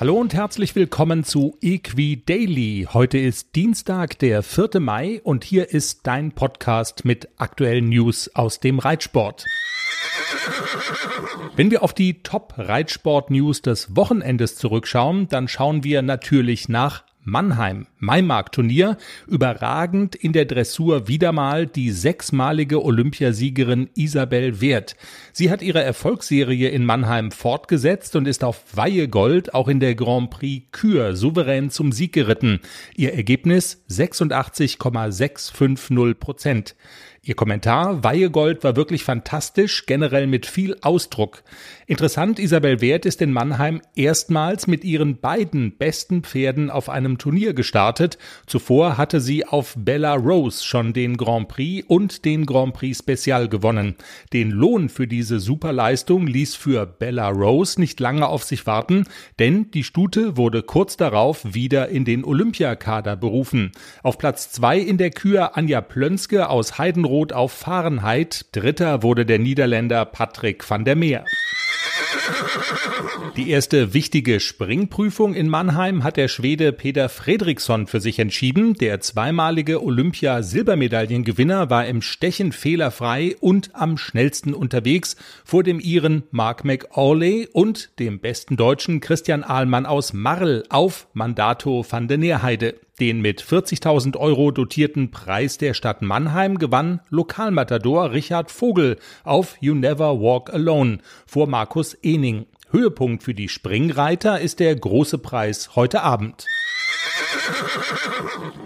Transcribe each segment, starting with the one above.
Hallo und herzlich willkommen zu Equi Daily. Heute ist Dienstag, der 4. Mai und hier ist dein Podcast mit aktuellen News aus dem Reitsport. Wenn wir auf die Top-Reitsport-News des Wochenendes zurückschauen, dann schauen wir natürlich nach Mannheim, Maimarkt-Turnier, überragend in der Dressur wieder mal die sechsmalige Olympiasiegerin Isabel Wert. Sie hat ihre Erfolgsserie in Mannheim fortgesetzt und ist auf Weihe Gold auch in der Grand Prix Kür souverän zum Sieg geritten. Ihr Ergebnis 86,650 Prozent. Ihr Kommentar, Weihegold war wirklich fantastisch, generell mit viel Ausdruck. Interessant, Isabel Wert ist in Mannheim erstmals mit ihren beiden besten Pferden auf einem Turnier gestartet. Zuvor hatte sie auf Bella Rose schon den Grand Prix und den Grand Prix Special gewonnen. Den Lohn für diese Superleistung ließ für Bella Rose nicht lange auf sich warten, denn die Stute wurde kurz darauf wieder in den Olympiakader berufen. Auf Platz zwei in der Kür Anja Plönske aus Heidenroth Rot auf Fahrenheit. Dritter wurde der Niederländer Patrick van der Meer. Die erste wichtige Springprüfung in Mannheim hat der Schwede Peter Fredriksson für sich entschieden. Der zweimalige Olympia-Silbermedaillengewinner war im Stechen fehlerfrei und am schnellsten unterwegs vor dem Iren Mark McAuley und dem besten Deutschen Christian Ahlmann aus Marl auf Mandato van der Neerheide. Den mit 40.000 Euro dotierten Preis der Stadt Mannheim gewann Lokalmatador Richard Vogel auf You Never Walk Alone vor Markus Ening. Höhepunkt für die Springreiter ist der große Preis heute Abend.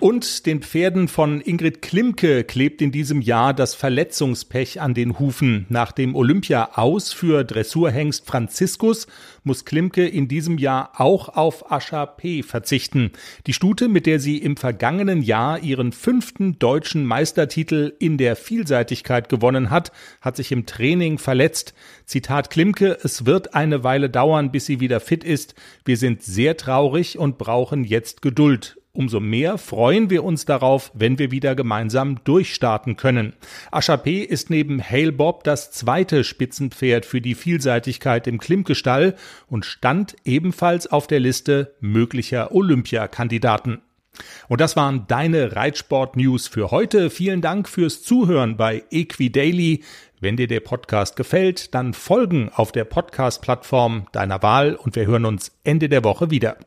Und den Pferden von Ingrid Klimke klebt in diesem Jahr das Verletzungspech an den Hufen. Nach dem Olympia aus für Dressurhengst Franziskus muss Klimke in diesem Jahr auch auf Ascha P. verzichten. Die Stute, mit der sie im vergangenen Jahr ihren fünften deutschen Meistertitel in der Vielseitigkeit gewonnen hat, hat sich im Training verletzt. Zitat Klimke, es wird eine Weile dauern, bis sie wieder fit ist. Wir sind sehr traurig und brauchen jetzt Geduld. Umso mehr freuen wir uns darauf, wenn wir wieder gemeinsam durchstarten können. Aschapé ist neben Hale Bob das zweite Spitzenpferd für die Vielseitigkeit im Klimke-Stall und stand ebenfalls auf der Liste möglicher Olympiakandidaten. Und das waren deine Reitsport-News für heute. Vielen Dank fürs Zuhören bei Equidaily. Wenn dir der Podcast gefällt, dann folgen auf der Podcast-Plattform deiner Wahl und wir hören uns Ende der Woche wieder.